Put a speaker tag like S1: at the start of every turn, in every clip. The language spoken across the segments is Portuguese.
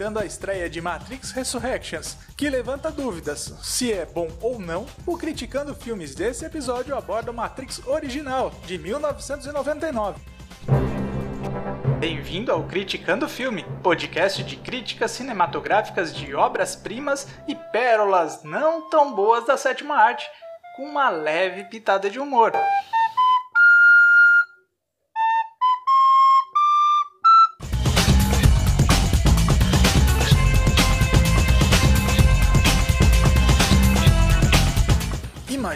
S1: aproveitando a estreia de Matrix Resurrections, que levanta dúvidas se é bom ou não, o Criticando Filmes desse episódio aborda o Matrix original, de 1999. Bem-vindo ao Criticando Filme, podcast de críticas cinematográficas de obras-primas e pérolas não tão boas da sétima arte, com uma leve pitada de humor.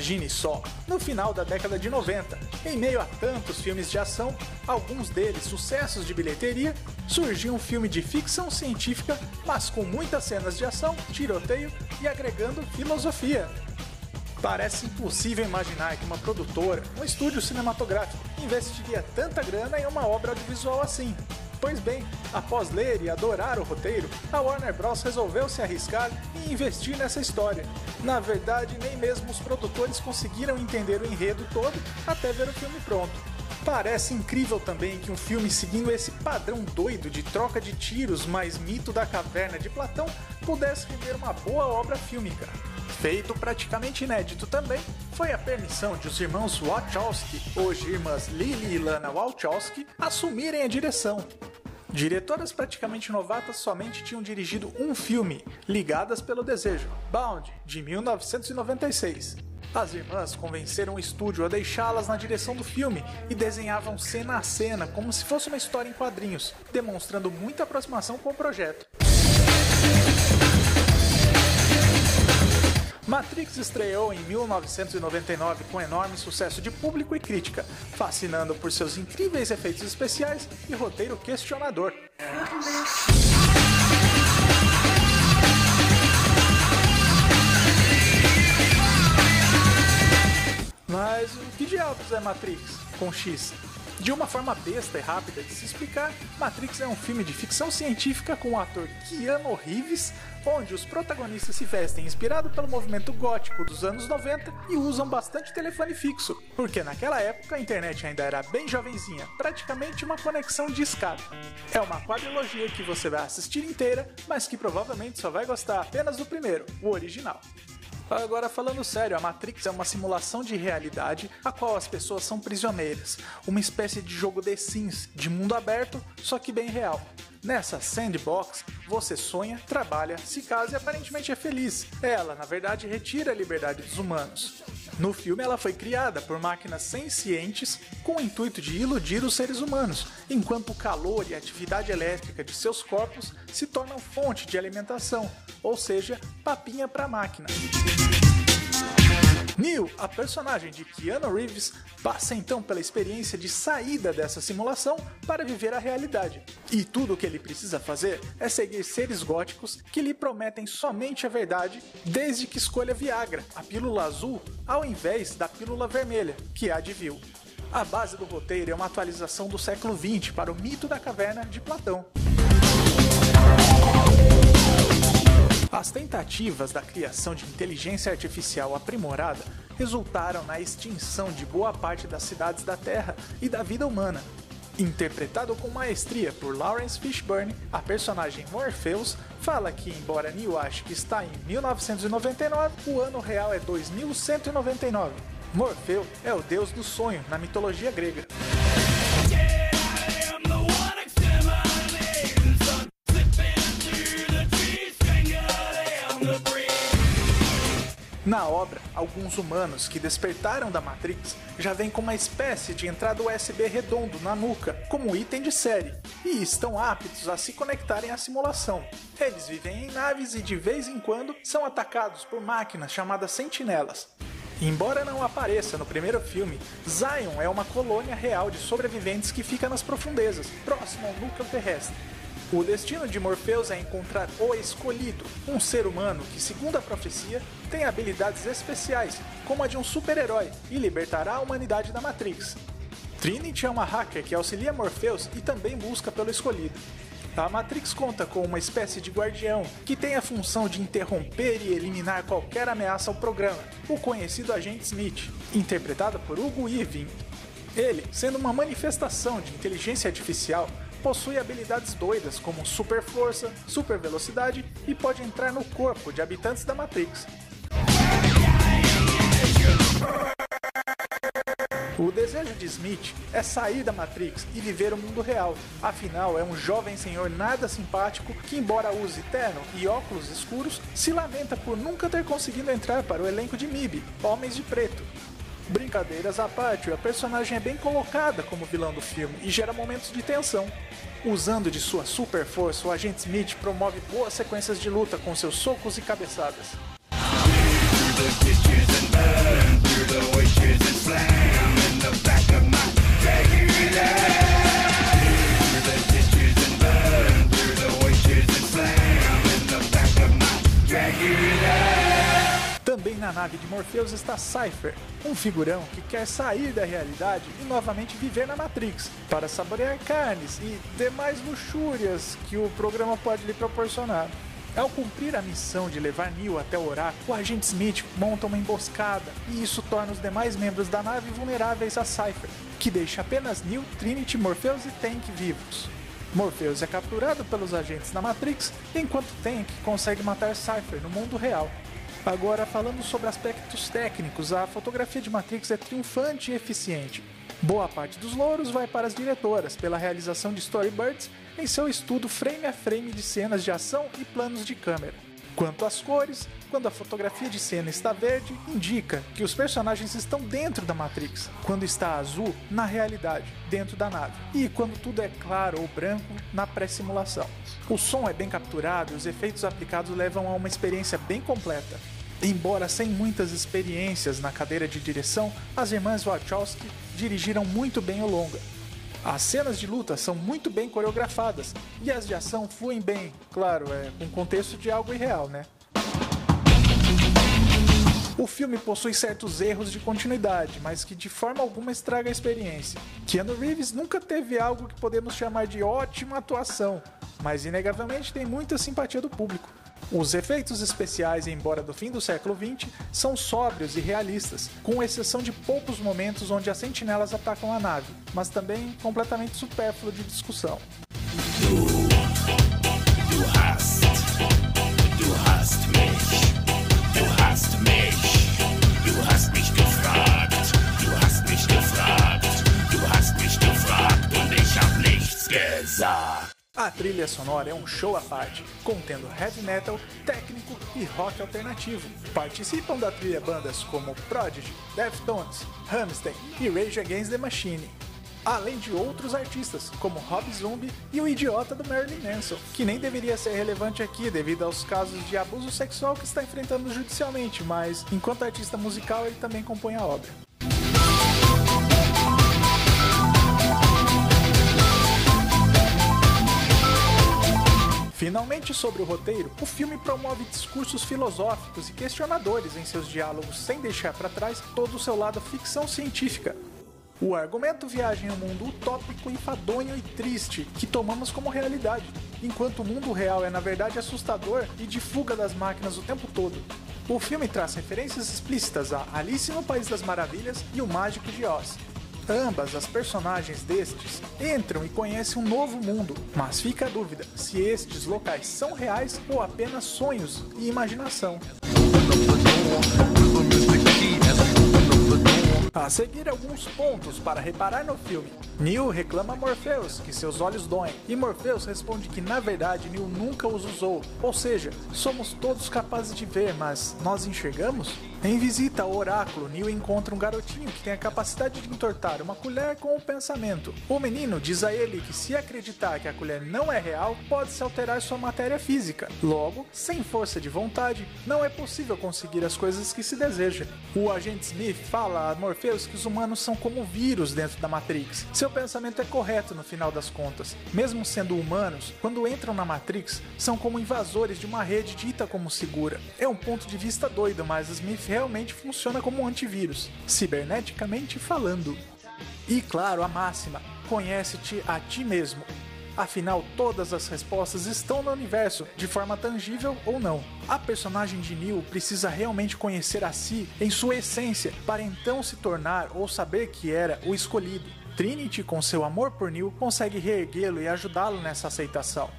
S1: Imagine só, no final da década de 90, em meio a tantos filmes de ação, alguns deles sucessos de bilheteria, surgiu um filme de ficção científica, mas com muitas cenas de ação, tiroteio e agregando filosofia. Parece impossível imaginar que uma produtora, um estúdio cinematográfico, investiria tanta grana em uma obra audiovisual assim. Pois bem, após ler e adorar o roteiro, a Warner Bros. resolveu se arriscar e investir nessa história. Na verdade, nem mesmo os produtores conseguiram entender o enredo todo até ver o filme pronto. Parece incrível também que um filme seguindo esse padrão doido de troca de tiros mais mito da caverna de Platão pudesse render uma boa obra fílmica. Feito praticamente inédito também foi a permissão de os irmãos Wachowski, hoje irmãs Lily e Lana Wachowski, assumirem a direção. Diretoras praticamente novatas somente tinham dirigido um filme, Ligadas pelo Desejo, Bound, de 1996. As irmãs convenceram o estúdio a deixá-las na direção do filme e desenhavam cena a cena como se fosse uma história em quadrinhos, demonstrando muita aproximação com o projeto. Matrix estreou em 1999 com enorme sucesso de público e crítica, fascinando por seus incríveis efeitos especiais e roteiro questionador. Mas o que diabos é Matrix com X? De uma forma besta e rápida de se explicar, Matrix é um filme de ficção científica com o ator Keanu Reeves, onde os protagonistas se vestem inspirado pelo movimento gótico dos anos 90 e usam bastante telefone fixo, porque naquela época a internet ainda era bem jovenzinha, praticamente uma conexão de escada. É uma quadrilogia que você vai assistir inteira, mas que provavelmente só vai gostar apenas do primeiro, o original. Agora, falando sério, a Matrix é uma simulação de realidade a qual as pessoas são prisioneiras, uma espécie de jogo The Sims, de mundo aberto, só que bem real. Nessa sandbox, você sonha, trabalha, se casa e aparentemente é feliz. Ela, na verdade, retira a liberdade dos humanos. No filme, ela foi criada por máquinas sencientes com o intuito de iludir os seres humanos, enquanto o calor e a atividade elétrica de seus corpos se tornam fonte de alimentação, ou seja, papinha para máquina. Neo, a personagem de Keanu Reeves, passa então pela experiência de saída dessa simulação para viver a realidade. E tudo o que ele precisa fazer é seguir seres góticos que lhe prometem somente a verdade, desde que escolha Viagra, a pílula azul, ao invés da pílula vermelha, que é a de Vil. A base do roteiro é uma atualização do século XX para o mito da caverna de Platão. As tentativas da criação de inteligência artificial aprimorada resultaram na extinção de boa parte das cidades da Terra e da vida humana. Interpretado com maestria por Lawrence Fishburne, a personagem Morpheus fala que, embora Neo ache que está em 1999, o ano real é 2199. Morfeu é o deus do sonho na mitologia grega. Na obra, alguns humanos que despertaram da Matrix já vêm com uma espécie de entrada USB redondo na nuca, como item de série, e estão aptos a se conectarem à simulação. Eles vivem em naves e de vez em quando são atacados por máquinas chamadas sentinelas. Embora não apareça no primeiro filme, Zion é uma colônia real de sobreviventes que fica nas profundezas, próximo ao núcleo terrestre. O destino de Morpheus é encontrar o Escolhido, um ser humano que, segundo a profecia, tem habilidades especiais, como a de um super-herói, e libertará a humanidade da Matrix. Trinity é uma hacker que auxilia Morpheus e também busca pelo Escolhido. A Matrix conta com uma espécie de guardião que tem a função de interromper e eliminar qualquer ameaça ao programa, o conhecido agente Smith, interpretado por Hugo Weaving. Ele, sendo uma manifestação de inteligência artificial, possui habilidades doidas como super força, super velocidade e pode entrar no corpo de habitantes da Matrix. O desejo de Smith é sair da Matrix e viver o mundo real. Afinal, é um jovem senhor nada simpático que, embora use terno e óculos escuros, se lamenta por nunca ter conseguido entrar para o elenco de MIB, Homens de Preto. Brincadeiras à parte, a personagem é bem colocada como vilão do filme e gera momentos de tensão. Usando de sua super força, o agente Smith promove boas sequências de luta com seus socos e cabeçadas. Na nave de Morpheus está Cypher, um figurão que quer sair da realidade e novamente viver na Matrix, para saborear carnes e demais luxúrias que o programa pode lhe proporcionar. Ao cumprir a missão de levar Neo até o oráculo, o agente Smith monta uma emboscada e isso torna os demais membros da nave vulneráveis a Cypher, que deixa apenas Neo, Trinity, Morpheus e Tank vivos. Morpheus é capturado pelos agentes da Matrix, enquanto Tank consegue matar Cypher no mundo real. Agora, falando sobre aspectos técnicos, a fotografia de Matrix é triunfante e eficiente. Boa parte dos louros vai para as diretoras pela realização de storyboards em seu estudo frame a frame de cenas de ação e planos de câmera. Quanto às cores, quando a fotografia de cena está verde, indica que os personagens estão dentro da Matrix. Quando está azul, na realidade, dentro da nave. E quando tudo é claro ou branco, na pré-simulação. O som é bem capturado e os efeitos aplicados levam a uma experiência bem completa. Embora sem muitas experiências na cadeira de direção, as irmãs Wachowski dirigiram muito bem o longa. As cenas de luta são muito bem coreografadas e as de ação fluem bem, claro, é com contexto de algo irreal, né? O filme possui certos erros de continuidade, mas que de forma alguma estraga a experiência. Keanu Reeves nunca teve algo que podemos chamar de ótima atuação, mas inegavelmente tem muita simpatia do público. Os efeitos especiais, embora do fim do século XX, são sóbrios e realistas, com exceção de poucos momentos onde as sentinelas atacam a nave, mas também completamente supérfluo de discussão. A trilha sonora é um show à parte, contendo heavy metal, técnico e rock alternativo. Participam da trilha bandas como Prodigy, Deftones, Rammstein e Rage Against the Machine. Além de outros artistas, como Rob Zombie e o idiota do Marilyn Manson, que nem deveria ser relevante aqui devido aos casos de abuso sexual que está enfrentando judicialmente, mas enquanto artista musical ele também compõe a obra. Sobre o roteiro, o filme promove discursos filosóficos e questionadores em seus diálogos, sem deixar para trás todo o seu lado ficção científica. O argumento viaja em um mundo utópico, enfadonho e triste, que tomamos como realidade, enquanto o mundo real é na verdade assustador e de fuga das máquinas o tempo todo. O filme traz referências explícitas a Alice no País das Maravilhas e o Mágico de Oz, Ambas as personagens destes entram e conhecem um novo mundo, mas fica a dúvida se estes locais são reais ou apenas sonhos e imaginação. A seguir, alguns pontos para reparar no filme. Neo reclama a Morpheus que seus olhos doem, e Morpheus responde que na verdade Neo nunca os usou, ou seja, somos todos capazes de ver, mas nós enxergamos? Em visita ao oráculo, Neo encontra um garotinho que tem a capacidade de entortar uma colher com o pensamento. O menino diz a ele que se acreditar que a colher não é real, pode-se alterar sua matéria física. Logo, sem força de vontade, não é possível conseguir as coisas que se deseja. O agente Smith fala a Morpheus que os humanos são como vírus dentro da Matrix. Seu pensamento é correto no final das contas. Mesmo sendo humanos, quando entram na Matrix, são como invasores de uma rede dita como segura. É um ponto de vista doido, mas Smith realmente funciona como um antivírus, ciberneticamente falando. E claro, a máxima: conhece-te a ti mesmo. Afinal, todas as respostas estão no universo, de forma tangível ou não. A personagem de Neil precisa realmente conhecer a si em sua essência para então se tornar ou saber que era o escolhido. Trinity, com seu amor por Neo, consegue reerguê-lo e ajudá-lo nessa aceitação.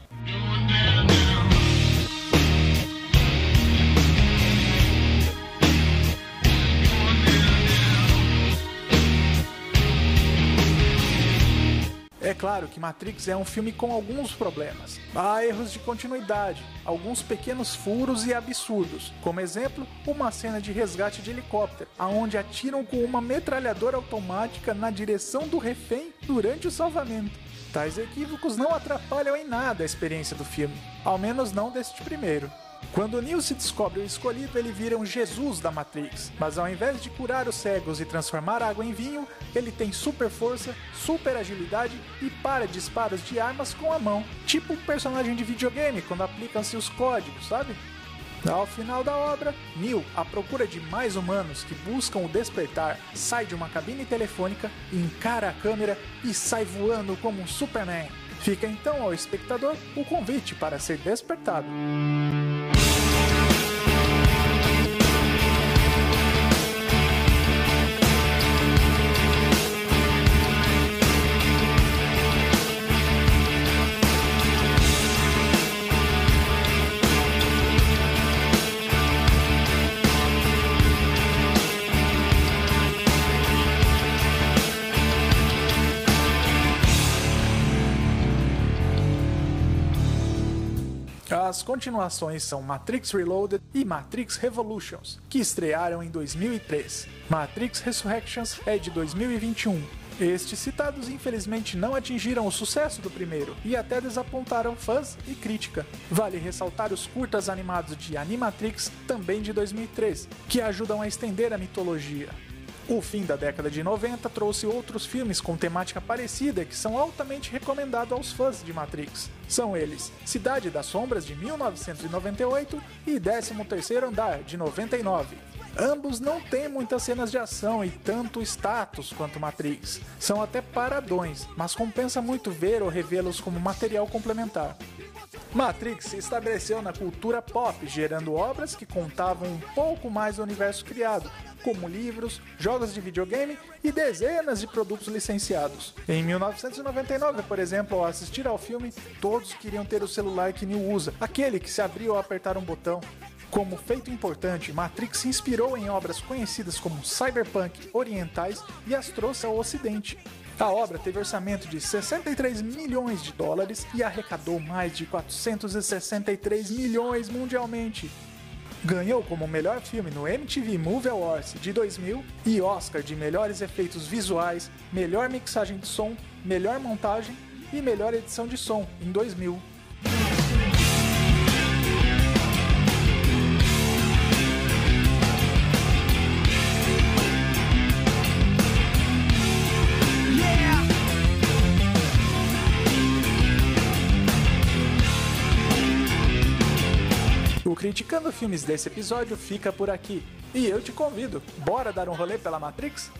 S1: Claro que Matrix é um filme com alguns problemas. Há erros de continuidade, alguns pequenos furos e absurdos. Como exemplo, uma cena de resgate de helicóptero, aonde atiram com uma metralhadora automática na direção do refém durante o salvamento. Tais equívocos não atrapalham em nada a experiência do filme, ao menos não deste primeiro. Quando Neo se descobre o escolhido, ele vira um Jesus da Matrix, mas ao invés de curar os cegos e transformar água em vinho, ele tem super força, super agilidade e para disparos de armas com a mão, tipo um personagem de videogame quando aplicam-se os códigos, sabe? Ao final da obra, Neo, à procura de mais humanos que buscam o despertar, sai de uma cabine telefônica, encara a câmera e sai voando como um Superman. Fica então ao espectador o convite para ser despertado. As continuações são Matrix Reloaded e Matrix Revolutions, que estrearam em 2003. Matrix Resurrections é de 2021. Estes citados infelizmente não atingiram o sucesso do primeiro e até desapontaram fãs e crítica. Vale ressaltar os curtas animados de Animatrix, também de 2003, que ajudam a estender a mitologia. O fim da década de 90 trouxe outros filmes com temática parecida que são altamente recomendados aos fãs de Matrix. São eles Cidade das Sombras de 1998 e 13º Andar de 99. Ambos não têm muitas cenas de ação e tanto status quanto Matrix. São até paradões, mas compensa muito ver ou revê-los como material complementar. Matrix se estabeleceu na cultura pop, gerando obras que contavam um pouco mais do universo criado, como livros, jogos de videogame e dezenas de produtos licenciados. Em 1999, por exemplo, ao assistir ao filme, todos queriam ter o celular que Neo usa, aquele que se abria ao apertar um botão. Como feito importante, Matrix se inspirou em obras conhecidas como cyberpunk, orientais e as trouxe ao ocidente. A obra teve orçamento de 63 milhões de dólares e arrecadou mais de 463 milhões mundialmente. Ganhou como melhor filme no MTV Movie Awards de 2000 e Oscar de melhores efeitos visuais, melhor mixagem de som, melhor montagem e melhor edição de som em 2000. Criticando Filmes desse episódio fica por aqui. E eu te convido, bora dar um rolê pela Matrix?